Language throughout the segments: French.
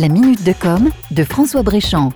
La minute de com de François Bréchamp.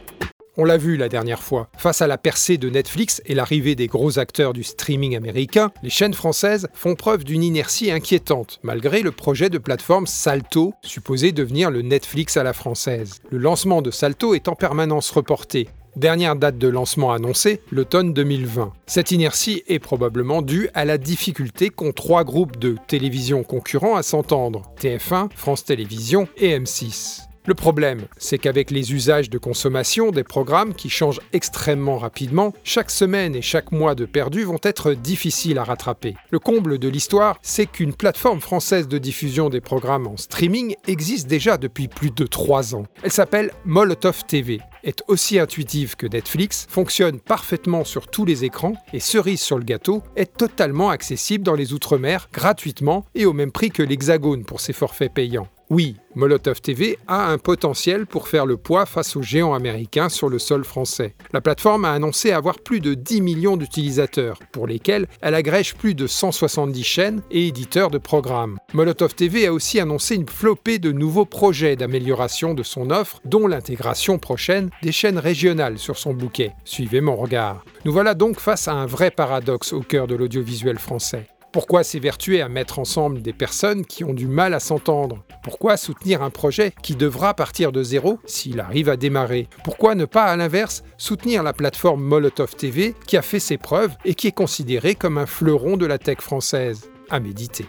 On l'a vu la dernière fois. Face à la percée de Netflix et l'arrivée des gros acteurs du streaming américain, les chaînes françaises font preuve d'une inertie inquiétante, malgré le projet de plateforme Salto, supposé devenir le Netflix à la française. Le lancement de Salto est en permanence reporté. Dernière date de lancement annoncée, l'automne 2020. Cette inertie est probablement due à la difficulté qu'ont trois groupes de télévision concurrents à s'entendre, TF1, France Télévisions et M6. Le problème, c'est qu'avec les usages de consommation des programmes qui changent extrêmement rapidement, chaque semaine et chaque mois de perdu vont être difficiles à rattraper. Le comble de l'histoire, c'est qu'une plateforme française de diffusion des programmes en streaming existe déjà depuis plus de 3 ans. Elle s'appelle Molotov TV est aussi intuitive que Netflix, fonctionne parfaitement sur tous les écrans et cerise sur le gâteau, est totalement accessible dans les Outre-mer gratuitement et au même prix que l'Hexagone pour ses forfaits payants. Oui, Molotov TV a un potentiel pour faire le poids face aux géants américains sur le sol français. La plateforme a annoncé avoir plus de 10 millions d'utilisateurs, pour lesquels elle agrège plus de 170 chaînes et éditeurs de programmes. Molotov TV a aussi annoncé une flopée de nouveaux projets d'amélioration de son offre, dont l'intégration prochaine des chaînes régionales sur son bouquet. Suivez mon regard. Nous voilà donc face à un vrai paradoxe au cœur de l'audiovisuel français. Pourquoi s'évertuer à mettre ensemble des personnes qui ont du mal à s'entendre? Pourquoi soutenir un projet qui devra partir de zéro s'il arrive à démarrer? Pourquoi ne pas, à l'inverse, soutenir la plateforme Molotov TV qui a fait ses preuves et qui est considérée comme un fleuron de la tech française? À méditer.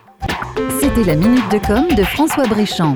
C'était la minute de com de François Bréchamp.